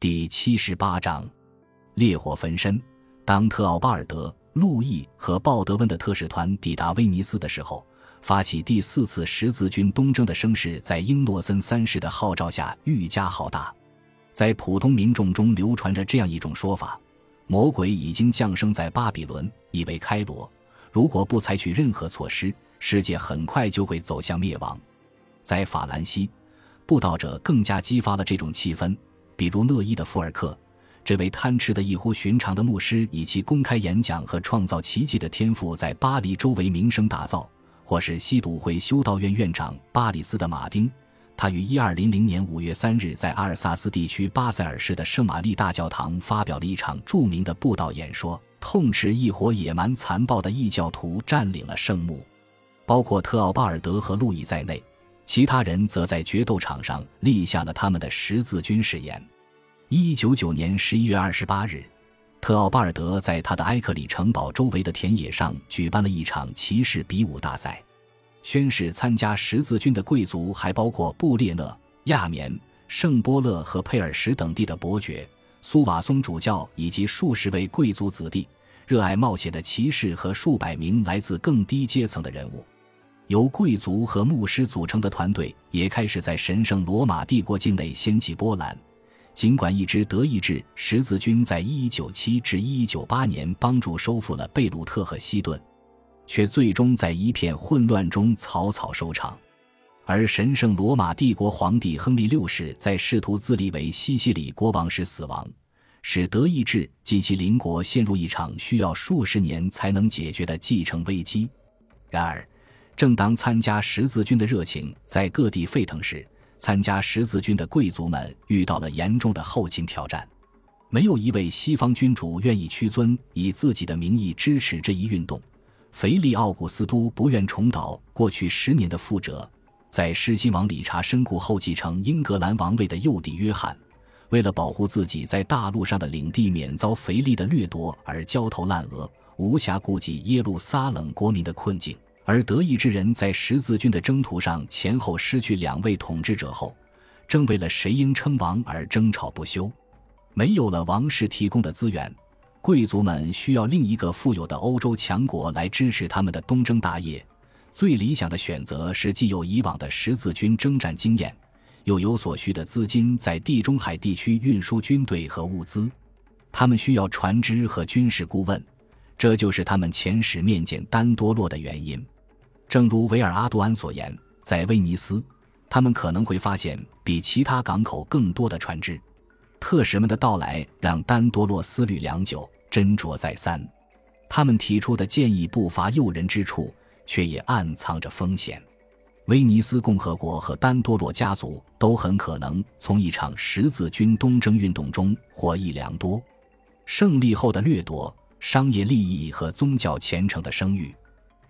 第七十八章，烈火焚身。当特奥巴尔德、路易和鲍德温的特使团抵达威尼斯的时候，发起第四次十字军东征的声势，在英诺森三世的号召下愈加浩大。在普通民众中流传着这样一种说法：魔鬼已经降生在巴比伦，以为开罗。如果不采取任何措施，世界很快就会走向灭亡。在法兰西，布道者更加激发了这种气氛。比如乐伊的福尔克，这位贪吃的异乎寻常的牧师，以其公开演讲和创造奇迹的天赋，在巴黎周围名声大噪；或是西笃会修道院院长巴里斯的马丁，他于一二零零年五月三日在阿尔萨斯地区巴塞尔市的圣玛丽大教堂发表了一场著名的布道演说，痛斥一伙野蛮残暴的异教徒占领了圣墓。包括特奥巴尔德和路易在内。其他人则在决斗场上立下了他们的十字军誓言。一九九年十一月二十八日，特奥巴尔德在他的埃克里城堡周围的田野上举办了一场骑士比武大赛。宣誓参加十字军的贵族还包括布列讷、亚眠、圣波勒和佩尔什等地的伯爵、苏瓦松主教以及数十位贵族子弟、热爱冒险的骑士和数百名来自更低阶层的人物。由贵族和牧师组成的团队也开始在神圣罗马帝国境内掀起波澜。尽管一支德意志十字军在1197至1198年帮助收复了贝鲁特和西顿，却最终在一片混乱中草草收场。而神圣罗马帝国皇帝亨利六世在试图自立为西西里国王时死亡，使德意志及其邻国陷入一场需要数十年才能解决的继承危机。然而，正当参加十字军的热情在各地沸腾时，参加十字军的贵族们遇到了严重的后勤挑战。没有一位西方君主愿意屈尊，以自己的名义支持这一运动。腓力奥古斯都不愿重蹈过去十年的覆辙。在狮心王理查身故后继承英格兰王位的幼弟约翰，为了保护自己在大陆上的领地免遭腓力的掠夺而焦头烂额，无暇顾及耶路撒冷国民的困境。而德意志人在十字军的征途上前后失去两位统治者后，正为了谁应称王而争吵不休。没有了王室提供的资源，贵族们需要另一个富有的欧洲强国来支持他们的东征大业。最理想的选择是既有以往的十字军征战经验，又有所需的资金，在地中海地区运输军队和物资。他们需要船只和军事顾问。这就是他们遣使面见丹多洛的原因。正如维尔阿杜安所言，在威尼斯，他们可能会发现比其他港口更多的船只。特使们的到来让丹多洛思虑良久，斟酌再三。他们提出的建议不乏诱人之处，却也暗藏着风险。威尼斯共和国和丹多洛家族都很可能从一场十字军东征运动中获益良多。胜利后的掠夺。商业利益和宗教虔诚的声誉，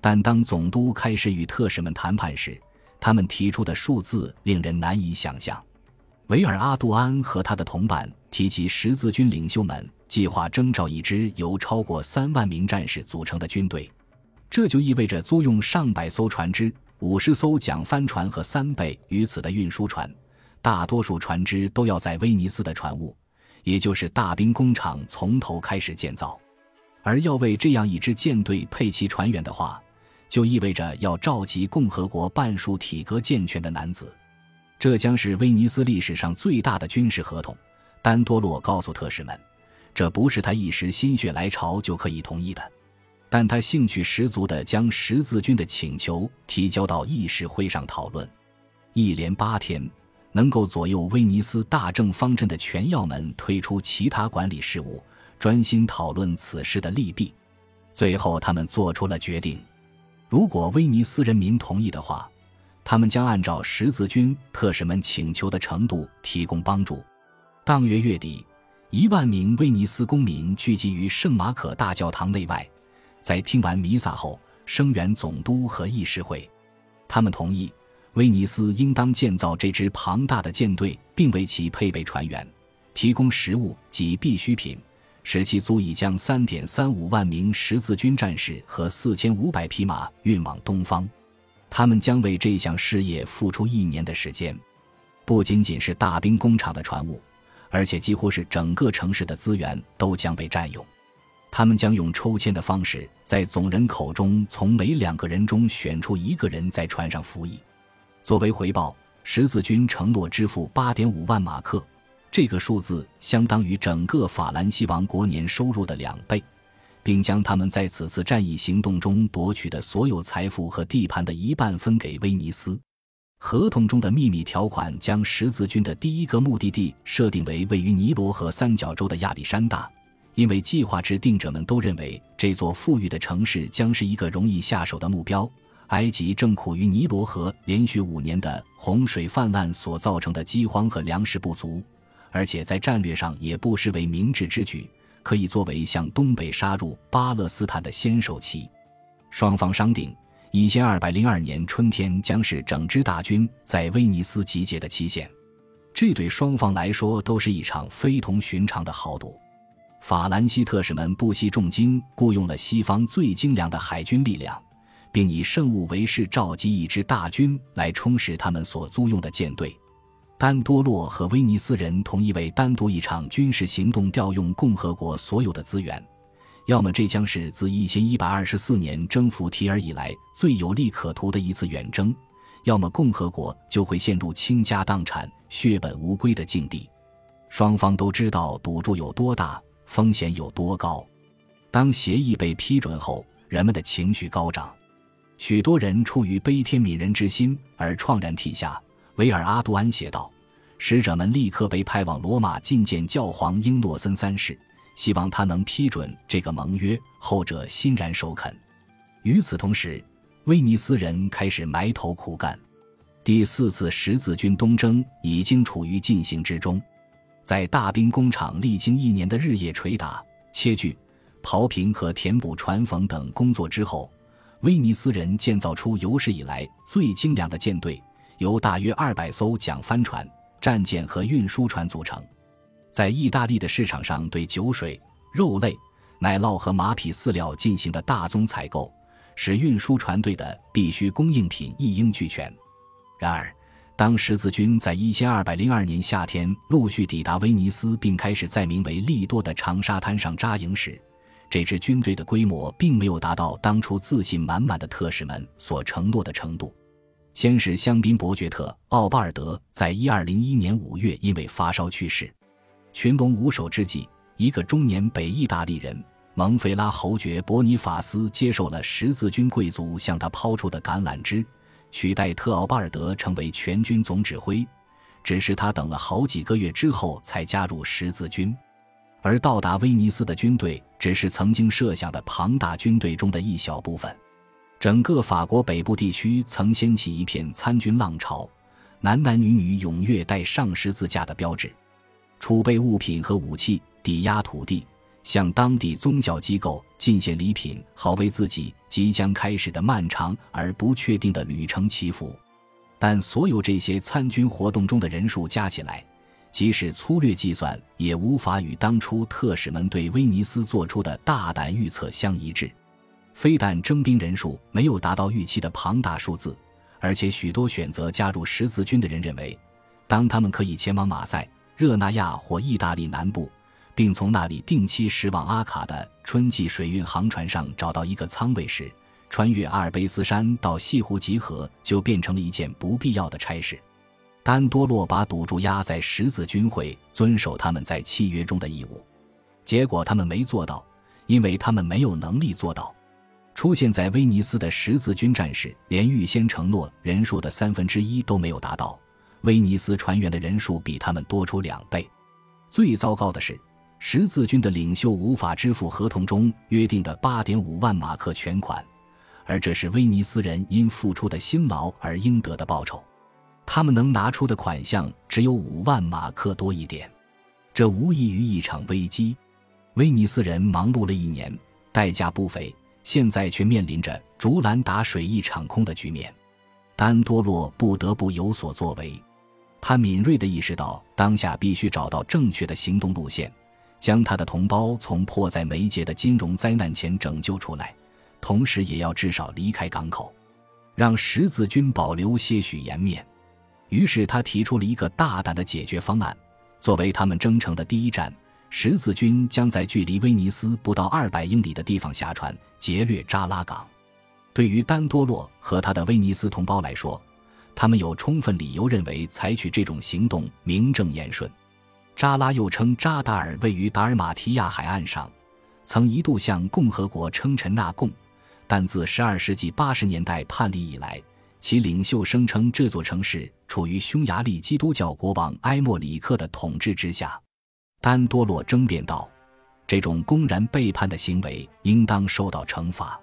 但当总督开始与特使们谈判时，他们提出的数字令人难以想象。维尔阿杜安和他的同伴提及，十字军领袖们计划征召一支由超过三万名战士组成的军队，这就意味着租用上百艘船只、五十艘桨帆船和三倍于此的运输船，大多数船只都要在威尼斯的船坞，也就是大兵工厂从头开始建造。而要为这样一支舰队配齐船员的话，就意味着要召集共和国半数体格健全的男子，这将是威尼斯历史上最大的军事合同。丹多洛告诉特使们，这不是他一时心血来潮就可以同意的，但他兴趣十足地将十字军的请求提交到议事会上讨论。一连八天，能够左右威尼斯大政方针的权要们退出其他管理事务。专心讨论此事的利弊，最后他们做出了决定：如果威尼斯人民同意的话，他们将按照十字军特使们请求的程度提供帮助。当月月底，一万名威尼斯公民聚集于圣马可大教堂内外，在听完弥撒后声援总督和议事会。他们同意威尼斯应当建造这支庞大的舰队，并为其配备船员，提供食物及必需品。使其足以将三点三五万名十字军战士和四千五百匹马运往东方，他们将为这项事业付出一年的时间。不仅仅是大兵工厂的船坞，而且几乎是整个城市的资源都将被占用。他们将用抽签的方式，在总人口中从每两个人中选出一个人在船上服役。作为回报，十字军承诺支付八点五万马克，这个数字相当于整个法兰西王国年收入的两倍，并将他们在此次战役行动中夺取的所有财富和地盘的一半分给威尼斯。合同中的秘密条款将十字军的第一个目的地设定为位于尼罗河三角洲的亚历山大。因为计划制定者们都认为这座富裕的城市将是一个容易下手的目标。埃及正苦于尼罗河连续五年的洪水泛滥所造成的饥荒和粮食不足，而且在战略上也不失为明智之举，可以作为向东北杀入巴勒斯坦的先手棋。双方商定，一千二百零二年春天将是整支大军在威尼斯集结的期限。这对双方来说都是一场非同寻常的豪赌。法兰西特使们不惜重金雇佣了西方最精良的海军力量，并以圣物为誓召集一支大军来充实他们所租用的舰队。丹多洛和威尼斯人同意为单独一场军事行动调用共和国所有的资源，要么这将是自1124年征服提尔以来最有利可图的一次远征，要么共和国就会陷入倾家荡产、血本无归的境地。双方都知道赌注有多大。风险有多高？当协议被批准后，人们的情绪高涨，许多人出于悲天悯人之心而怆然涕下。维尔阿杜安写道：“使者们立刻被派往罗马觐见教皇英诺森三世，希望他能批准这个盟约。”后者欣然首肯。与此同时，威尼斯人开始埋头苦干。第四次十字军东征已经处于进行之中。在大兵工厂历经一年的日夜捶打、切锯、刨平和填补船缝等工作之后，威尼斯人建造出有史以来最精良的舰队，由大约二百艘桨帆船、战舰和运输船组成。在意大利的市场上，对酒水、肉类、奶酪和马匹饲料进行的大宗采购，使运输船队的必需供应品一应俱全。然而，当十字军在一千二百零二年夏天陆续抵达威尼斯，并开始在名为利多的长沙滩上扎营时，这支军队的规模并没有达到当初自信满满的特使们所承诺的程度。先是香槟伯爵特奥巴尔德在一二零一年五月因为发烧去世，群龙无首之际，一个中年北意大利人蒙菲拉侯爵伯尼法斯接受了十字军贵族向他抛出的橄榄枝。取代特奥巴尔德成为全军总指挥，只是他等了好几个月之后才加入十字军，而到达威尼斯的军队只是曾经设想的庞大军队中的一小部分。整个法国北部地区曾掀起一片参军浪潮，男男女女踊跃带上十字架的标志，储备物品和武器，抵押土地。向当地宗教机构进献礼品，好为自己即将开始的漫长而不确定的旅程祈福。但所有这些参军活动中的人数加起来，即使粗略计算，也无法与当初特使们对威尼斯做出的大胆预测相一致。非但征兵人数没有达到预期的庞大数字，而且许多选择加入十字军的人认为，当他们可以前往马赛、热那亚或意大利南部。并从那里定期驶往阿卡的春季水运航船上找到一个舱位时，穿越阿尔卑斯山到西湖集合就变成了一件不必要的差事。丹多洛把赌注压在十字军会遵守他们在契约中的义务，结果他们没做到，因为他们没有能力做到。出现在威尼斯的十字军战士连预先承诺人数的三分之一都没有达到，威尼斯船员的人数比他们多出两倍。最糟糕的是。十字军的领袖无法支付合同中约定的八点五万马克全款，而这是威尼斯人因付出的辛劳而应得的报酬。他们能拿出的款项只有五万马克多一点，这无异于一场危机。威尼斯人忙碌了一年，代价不菲，现在却面临着竹篮打水一场空的局面。丹多洛不得不有所作为，他敏锐地意识到当下必须找到正确的行动路线。将他的同胞从迫在眉睫的金融灾难前拯救出来，同时也要至少离开港口，让十字军保留些许颜面。于是他提出了一个大胆的解决方案：作为他们征程的第一站，十字军将在距离威尼斯不到二百英里的地方下船，劫掠扎拉港。对于丹多洛和他的威尼斯同胞来说，他们有充分理由认为采取这种行动名正言顺。扎拉又称扎达尔，位于达尔马提亚海岸上，曾一度向共和国称臣纳贡，但自12世纪80年代叛离以来，其领袖声称这座城市处于匈牙利基督教国王埃莫里克的统治之下。丹多洛争辩道：“这种公然背叛的行为应当受到惩罚。”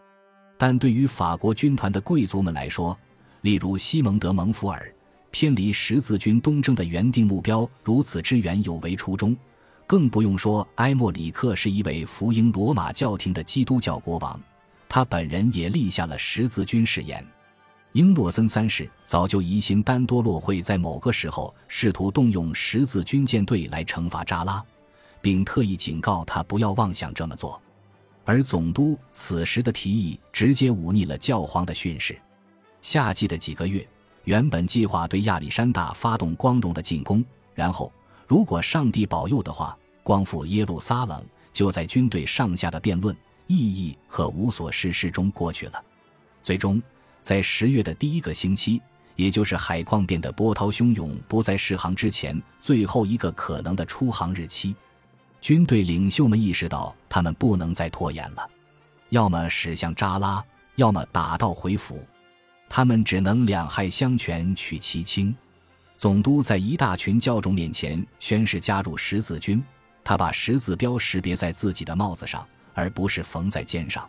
但对于法国军团的贵族们来说，例如西蒙德·蒙福尔。偏离十字军东征的原定目标如此之远，有违初衷。更不用说埃莫里克是一位福音罗马教廷的基督教国王，他本人也立下了十字军誓言。英诺森三世早就疑心丹多洛会在某个时候试图动用十字军舰队来惩罚扎拉，并特意警告他不要妄想这么做。而总督此时的提议直接忤逆了教皇的训示。夏季的几个月。原本计划对亚历山大发动光荣的进攻，然后如果上帝保佑的话，光复耶路撒冷，就在军队上下的辩论、意义和无所事事中过去了。最终，在十月的第一个星期，也就是海况变得波涛汹涌、不再适航之前最后一个可能的出航日期，军队领袖们意识到他们不能再拖延了，要么驶向扎拉，要么打道回府。他们只能两害相权取其轻。总督在一大群教众面前宣誓加入十字军，他把十字标识别在自己的帽子上，而不是缝在肩上。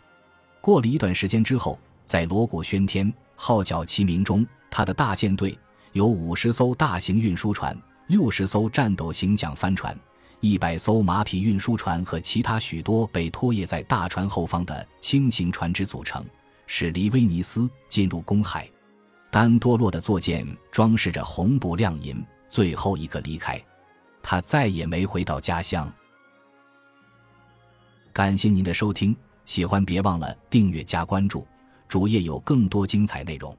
过了一段时间之后，在锣鼓喧天、号角齐鸣中，他的大舰队有五十艘大型运输船、六十艘战斗型桨帆船、一百艘马匹运输船和其他许多被拖曳在大船后方的轻型船只组成。驶离威尼斯，进入公海。丹多洛的坐舰装饰着红布亮银，最后一个离开，他再也没回到家乡。感谢您的收听，喜欢别忘了订阅加关注，主页有更多精彩内容。